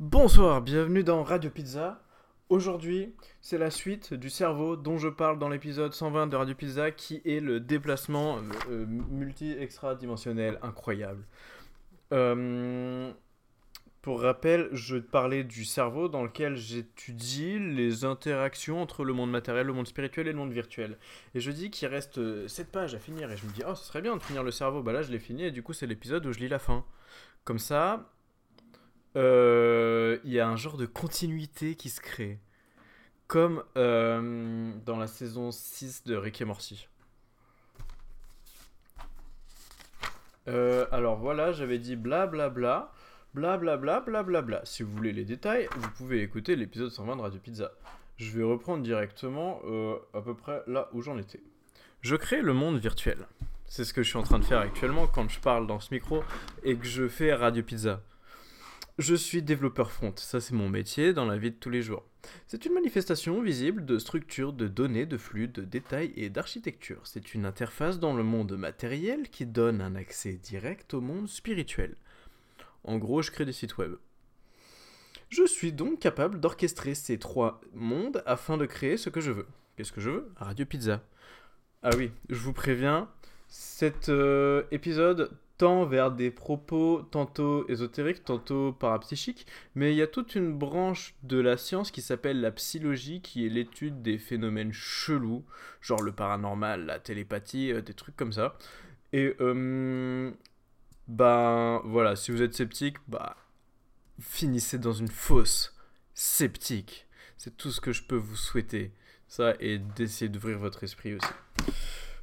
Bonsoir, bienvenue dans Radio Pizza. Aujourd'hui, c'est la suite du cerveau dont je parle dans l'épisode 120 de Radio Pizza qui est le déplacement euh, euh, multi-extra-dimensionnel incroyable. Euh, pour rappel, je parlais du cerveau dans lequel j'étudie les interactions entre le monde matériel, le monde spirituel et le monde virtuel. Et je dis qu'il reste 7 pages à finir et je me dis, oh, ce serait bien de finir le cerveau. Bah là, je l'ai fini et du coup, c'est l'épisode où je lis la fin. Comme ça, il y a un genre de continuité qui se crée. Comme euh, dans la saison 6 de Rick et Morty. Euh, alors voilà, j'avais dit blablabla, blablabla, blablabla. Si vous voulez les détails, vous pouvez écouter l'épisode 120 de Radio Pizza. Je vais reprendre directement à peu près là où j'en étais. Je crée le monde virtuel. C'est ce que je suis en train de faire actuellement quand je parle dans ce micro et que je fais Radio Pizza. Je suis développeur front, ça c'est mon métier dans la vie de tous les jours. C'est une manifestation visible de structures, de données, de flux, de détails et d'architecture. C'est une interface dans le monde matériel qui donne un accès direct au monde spirituel. En gros, je crée des sites web. Je suis donc capable d'orchestrer ces trois mondes afin de créer ce que je veux. Qu'est-ce que je veux? Radio Pizza. Ah oui, je vous préviens, cet euh, épisode tend vers des propos tantôt ésotériques, tantôt parapsychiques, mais il y a toute une branche de la science qui s'appelle la psychologie, qui est l'étude des phénomènes chelous, genre le paranormal, la télépathie, euh, des trucs comme ça. Et euh, ben voilà, si vous êtes sceptique, bah finissez dans une fosse sceptique. C'est tout ce que je peux vous souhaiter. Ça, et d'essayer d'ouvrir votre esprit aussi.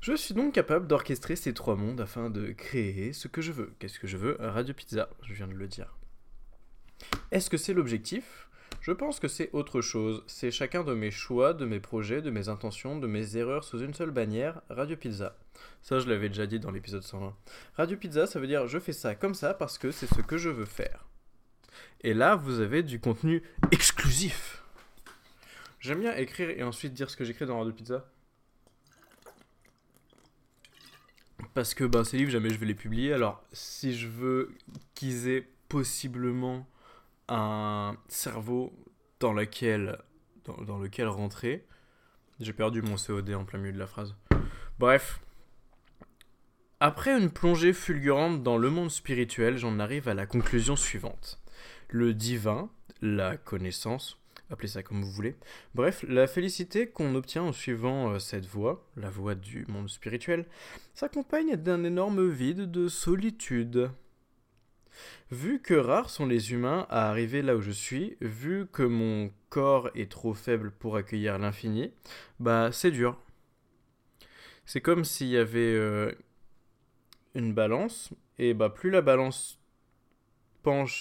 Je suis donc capable d'orchestrer ces trois mondes afin de créer ce que je veux. Qu'est-ce que je veux? Radio Pizza, je viens de le dire. Est-ce que c'est l'objectif? Je pense que c'est autre chose. C'est chacun de mes choix, de mes projets, de mes intentions, de mes erreurs sous une seule bannière, Radio Pizza. Ça, je l'avais déjà dit dans l'épisode 120. Radio Pizza, ça veut dire je fais ça comme ça parce que c'est ce que je veux faire. Et là, vous avez du contenu exclusif. J'aime bien écrire et ensuite dire ce que j'écris dans Radio Pizza. Parce que ben, ces livres, jamais je vais les publier. Alors, si je veux qu'ils aient possiblement un cerveau dans lequel, dans, lequel rentrer, j'ai perdu mon COD en plein milieu de la phrase. Bref. Après une plongée fulgurante dans le monde spirituel, j'en arrive à la conclusion suivante. Le divin, la connaissance, appelez ça comme vous voulez. Bref, la félicité qu'on obtient en suivant euh, cette voie, la voie du monde spirituel, s'accompagne d'un énorme vide de solitude. Vu que rares sont les humains à arriver là où je suis, vu que mon corps est trop faible pour accueillir l'infini, bah c'est dur. C'est comme s'il y avait euh, une balance, et bah plus la balance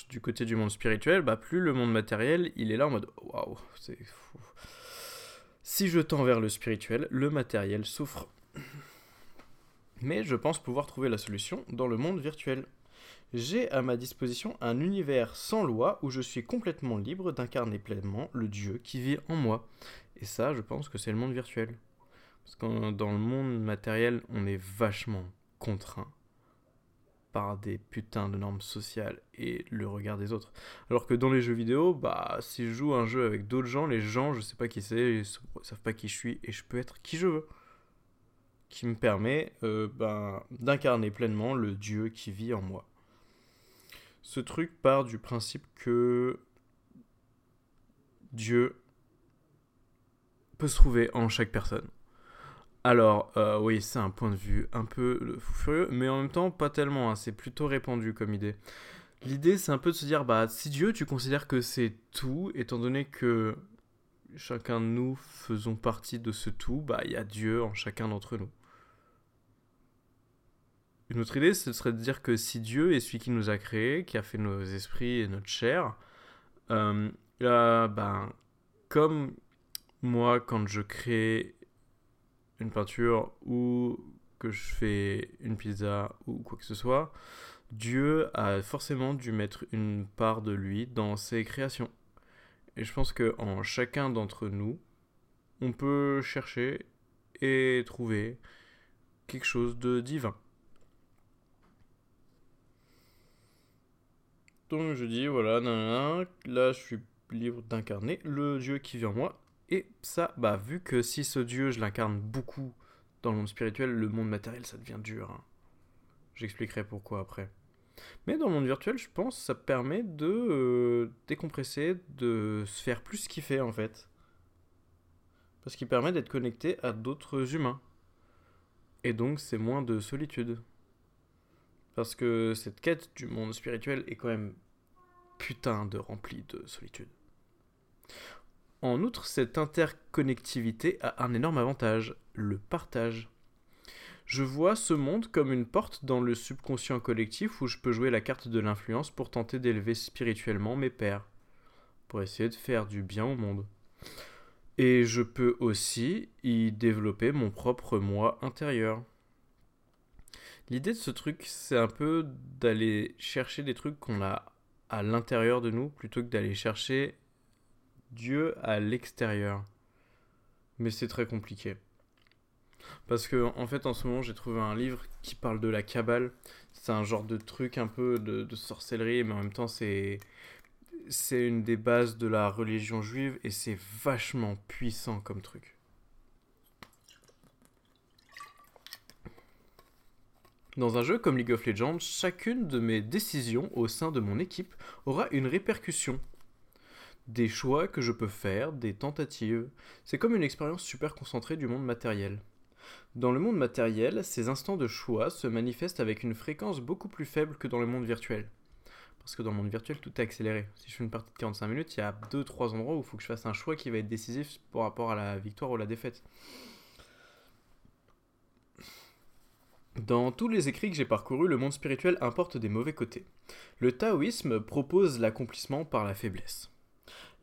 du côté du monde spirituel, bah plus le monde matériel, il est là en mode waouh, c'est fou. Si je tends vers le spirituel, le matériel souffre. Mais je pense pouvoir trouver la solution dans le monde virtuel. J'ai à ma disposition un univers sans loi où je suis complètement libre d'incarner pleinement le Dieu qui vit en moi. Et ça, je pense que c'est le monde virtuel. Parce que dans le monde matériel, on est vachement contraint par des putains de normes sociales et le regard des autres. Alors que dans les jeux vidéo, bah si je joue un jeu avec d'autres gens, les gens, je sais pas qui c'est, ils savent pas qui je suis et je peux être qui je veux. Qui me permet euh, ben, d'incarner pleinement le Dieu qui vit en moi. Ce truc part du principe que Dieu peut se trouver en chaque personne. Alors, euh, oui, c'est un point de vue un peu fou furieux, mais en même temps, pas tellement. Hein, c'est plutôt répandu comme idée. L'idée, c'est un peu de se dire, bah, si Dieu, tu considères que c'est tout, étant donné que chacun de nous faisons partie de ce tout, bah, il y a Dieu en chacun d'entre nous. Une autre idée, ce serait de dire que si Dieu est celui qui nous a créés, qui a fait nos esprits et notre chair, euh, ben, comme moi, quand je crée une peinture ou que je fais une pizza ou quoi que ce soit, Dieu a forcément dû mettre une part de lui dans ses créations. Et je pense que en chacun d'entre nous, on peut chercher et trouver quelque chose de divin. Donc je dis, voilà, là je suis libre d'incarner le Dieu qui vit en moi. Et ça, bah vu que si ce Dieu, je l'incarne beaucoup dans le monde spirituel, le monde matériel, ça devient dur. hein. J'expliquerai pourquoi après. Mais dans le monde virtuel, je pense, ça permet de euh, décompresser, de se faire plus kiffer en fait. Parce qu'il permet d'être connecté à d'autres humains. Et donc c'est moins de solitude. Parce que cette quête du monde spirituel est quand même putain de remplie de solitude. En outre, cette interconnectivité a un énorme avantage, le partage. Je vois ce monde comme une porte dans le subconscient collectif où je peux jouer la carte de l'influence pour tenter d'élever spirituellement mes pères, pour essayer de faire du bien au monde. Et je peux aussi y développer mon propre moi intérieur. L'idée de ce truc, c'est un peu d'aller chercher des trucs qu'on a à l'intérieur de nous plutôt que d'aller chercher Dieu à l'extérieur. Mais c'est très compliqué. Parce que, en fait, en ce moment, j'ai trouvé un livre qui parle de la Kabbale. C'est un genre de truc un peu de, sorcellerie, mais en même temps, c'est. C'est une des bases de la religion juive et c'est vachement puissant comme truc. Dans un jeu comme League of Legends, chacune de mes décisions au sein de mon équipe aura une répercussion. Des choix que je peux faire, des tentatives. C'est comme une expérience super concentrée du monde matériel. Dans le monde matériel, ces instants de choix se manifestent avec une fréquence beaucoup plus faible que dans le monde virtuel. Parce que dans le monde virtuel, tout est accéléré. Si je fais une partie de 45 minutes, il y a 2-3 endroits où il faut que je fasse un choix qui va être décisif par rapport à la victoire ou la défaite. Dans tous les écrits que j'ai parcourus, le monde spirituel importe des mauvais côtés. Le taoïsme propose l'accomplissement par la faiblesse.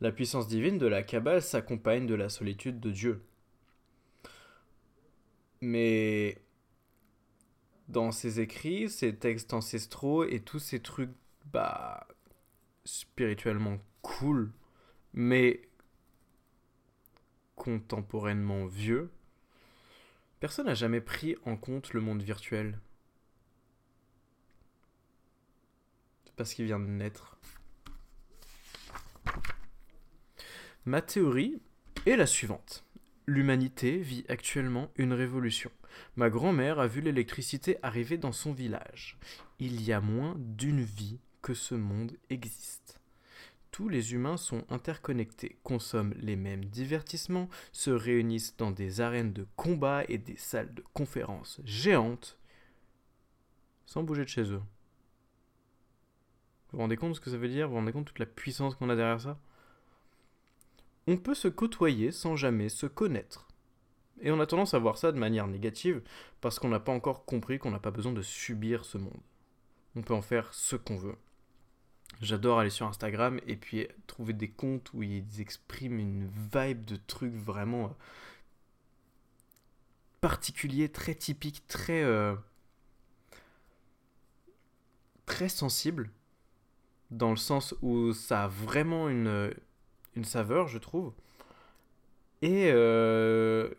La puissance divine de la Kabbale s'accompagne de la solitude de Dieu. Mais dans ces écrits, ces textes ancestraux et tous ces trucs, bah, spirituellement cool, mais contemporainement vieux, personne n'a jamais pris en compte le monde virtuel. Parce qu'il vient de naître. Ma théorie est la suivante. L'humanité vit actuellement une révolution. Ma grand-mère a vu l'électricité arriver dans son village. Il y a moins d'une vie que ce monde existe. Tous les humains sont interconnectés, consomment les mêmes divertissements, se réunissent dans des arènes de combat et des salles de conférences géantes, sans bouger de chez eux. Vous vous rendez compte de ce que ça veut dire? Vous vous rendez compte de toute la puissance qu'on a derrière ça? On peut se côtoyer sans jamais se connaître. Et on a tendance à voir ça de manière négative parce qu'on n'a pas encore compris qu'on n'a pas besoin de subir ce monde. On peut en faire ce qu'on veut. J'adore aller sur Instagram et puis trouver des comptes où ils expriment une vibe de trucs vraiment euh, particuliers, très typiques, très euh, très sensibles dans le sens où ça a vraiment une une saveur, je trouve. Et euh,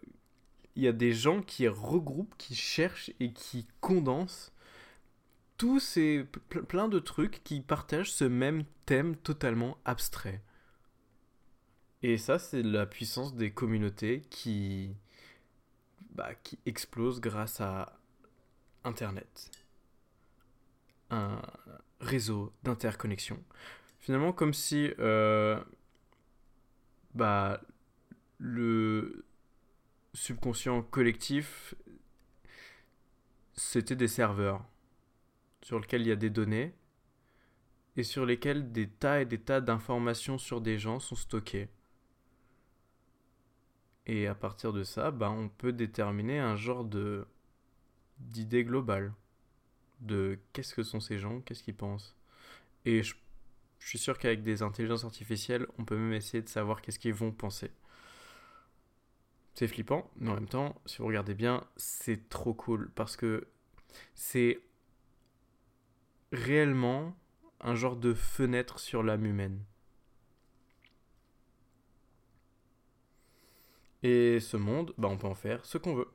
il y a des gens qui regroupent, qui cherchent et qui condensent tous ces plein de trucs qui partagent ce même thème totalement abstrait. Et ça, c'est la puissance des communautés qui, bah, qui explosent grâce à Internet. Un réseau d'interconnexion. Finalement, comme si euh, bah, le subconscient collectif, c'était des serveurs sur lesquels il y a des données et sur lesquels des tas et des tas d'informations sur des gens sont stockées. Et à partir de ça, bah, on peut déterminer un genre de d'idée globale de qu'est-ce que sont ces gens, qu'est-ce qu'ils pensent. Et je je suis sûr qu'avec des intelligences artificielles, on peut même essayer de savoir qu'est-ce qu'ils vont penser. C'est flippant, mais en même temps, si vous regardez bien, c'est trop cool parce que c'est réellement un genre de fenêtre sur l'âme humaine. Et ce monde, bah on peut en faire ce qu'on veut.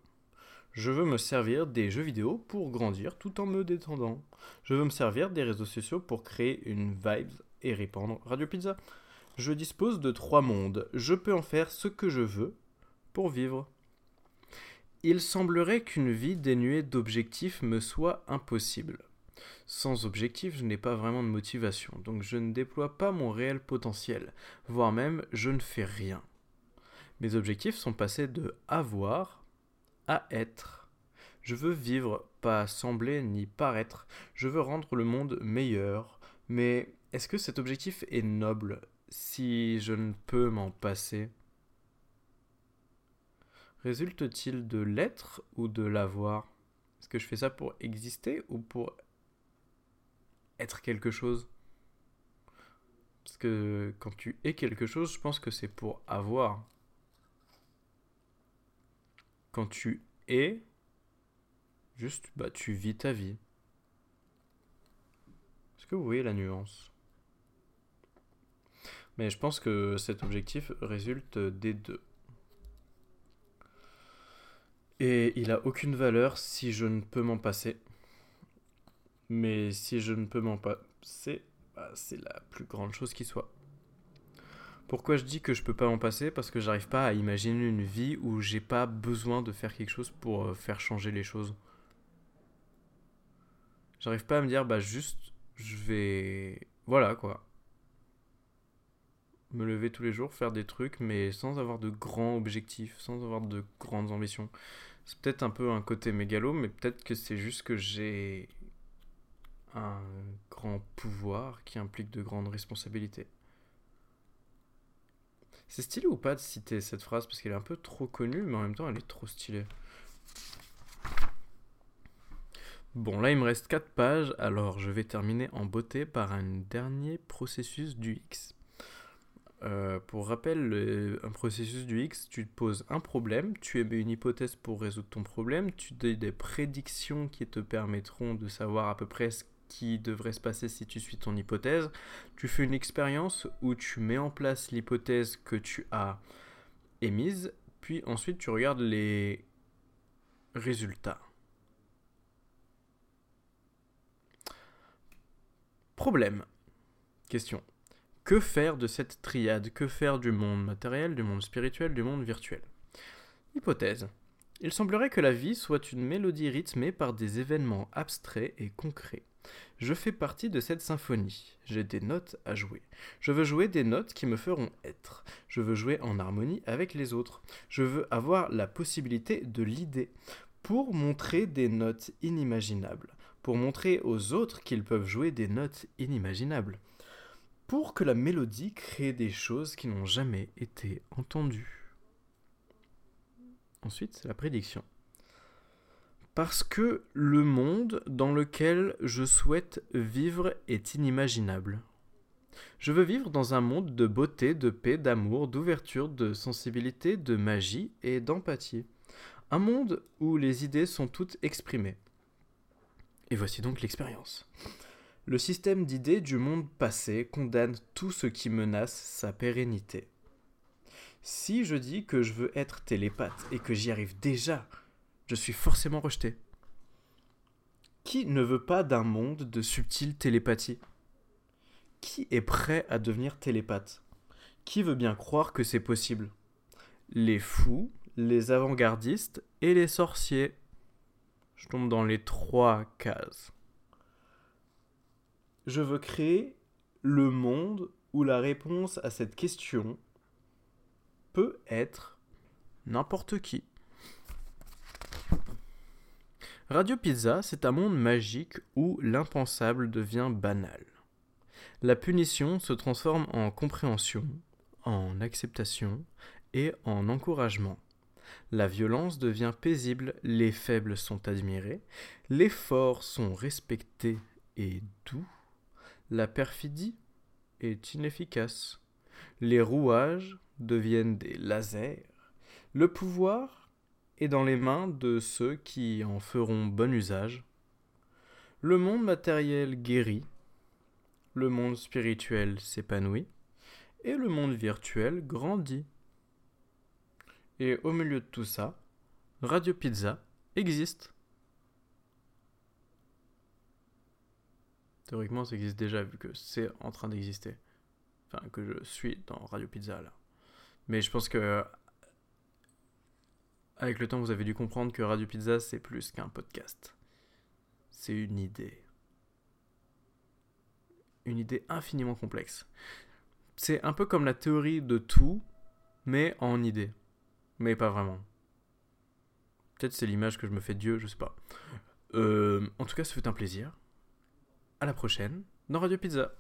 Je veux me servir des jeux vidéo pour grandir tout en me détendant. Je veux me servir des réseaux sociaux pour créer une vibe et répandre Radio Pizza. Je dispose de trois mondes. Je peux en faire ce que je veux pour vivre. Il semblerait qu'une vie dénuée d'objectifs me soit impossible. Sans objectif, je n'ai pas vraiment de motivation, donc je ne déploie pas mon réel potentiel, voire même je ne fais rien. Mes objectifs sont passés de avoir à être. Je veux vivre, pas sembler ni paraître. Je veux rendre le monde meilleur. Mais est-ce que cet objectif est noble si je ne peux m'en passer? Résulte-t-il de l'être ou de l'avoir? Est-ce que je fais ça pour exister ou pour être quelque chose? Parce que quand tu es quelque chose, je pense que c'est pour avoir. Quand tu es, juste, bah, tu vis ta vie. Est-ce que vous voyez la nuance? Mais je pense que cet objectif résulte des deux. Et il a aucune valeur si je ne peux m'en passer. Mais si je ne peux m'en passer, bah, c'est la plus grande chose qui soit. Pourquoi je dis que je peux pas m'en passer? Parce que j'arrive pas à imaginer une vie où j'ai pas besoin de faire quelque chose pour euh, faire changer les choses. J'arrive pas à me dire, bah juste, je vais. Voilà quoi. Me lever tous les jours, faire des trucs, mais sans avoir de grands objectifs, sans avoir de grandes ambitions. C'est peut-être un peu un côté mégalo, mais peut-être que c'est juste que j'ai un grand pouvoir qui implique de grandes responsabilités. C'est stylé ou pas de citer cette phrase? Parce qu'elle est un peu trop connue, mais en même temps elle est trop stylée. Bon, là il me reste 4 pages, alors je vais terminer en beauté par un dernier processus du X. Euh, pour rappel, un processus du X, tu te poses un problème, tu émets une hypothèse pour résoudre ton problème, tu donnes des prédictions qui te permettront de savoir à peu près ce qui devrait se passer si tu suis ton hypothèse. Tu fais une expérience où tu mets en place l'hypothèse que tu as émise, puis ensuite tu regardes les résultats. Problème. Question. Que faire de cette triade? Que faire du monde matériel, du monde spirituel, du monde virtuel? Hypothèse. Il semblerait que la vie soit une mélodie rythmée par des événements abstraits et concrets. Je fais partie de cette symphonie. J'ai des notes à jouer. Je veux jouer des notes qui me feront être. Je veux jouer en harmonie avec les autres. Je veux avoir la possibilité de l'idée pour montrer des notes inimaginables, pour montrer aux autres qu'ils peuvent jouer des notes inimaginables, pour que la mélodie crée des choses qui n'ont jamais été entendues. Ensuite, la prédiction parce que le monde dans lequel je souhaite vivre est inimaginable. Je veux vivre dans un monde de beauté, de paix, d'amour, d'ouverture, de sensibilité, de magie et d'empathie. Un monde où les idées sont toutes exprimées. Et voici donc l'expérience. Le système d'idées du monde passé condamne tout ce qui menace sa pérennité. Si je dis que je veux être télépathe et que j'y arrive déjà, je suis forcément rejeté. Qui ne veut pas d'un monde de subtile télépathie? Qui est prêt à devenir télépathe? Qui veut bien croire que c'est possible? Les fous, les avant-gardistes et les sorciers. Je tombe dans les trois cases. Je veux créer le monde où la réponse à cette question peut être n'importe qui. Radio Pizza, c'est un monde magique où l'impensable devient banal. La punition se transforme en compréhension, en acceptation et en encouragement. La violence devient paisible, les faibles sont admirés, les forts sont respectés et doux, la perfidie est inefficace, les rouages deviennent des lasers, le pouvoir est dans les mains de ceux qui en feront bon usage. Le monde matériel guérit, le monde spirituel s'épanouit, et le monde virtuel grandit. Et au milieu de tout ça, Radio Pizza existe. Théoriquement, ça existe déjà vu que c'est en train d'exister. Enfin, que je suis dans Radio Pizza là. Mais je pense que avec le temps, vous avez dû comprendre que Radio Pizza, c'est plus qu'un podcast. C'est une idée. Une idée infiniment complexe. C'est un peu comme la théorie de tout, mais en idée. Mais pas vraiment. Peut-être c'est l'image que je me fais de Dieu, je sais pas. Euh, en tout cas, ça fait un plaisir. À la prochaine dans Radio Pizza.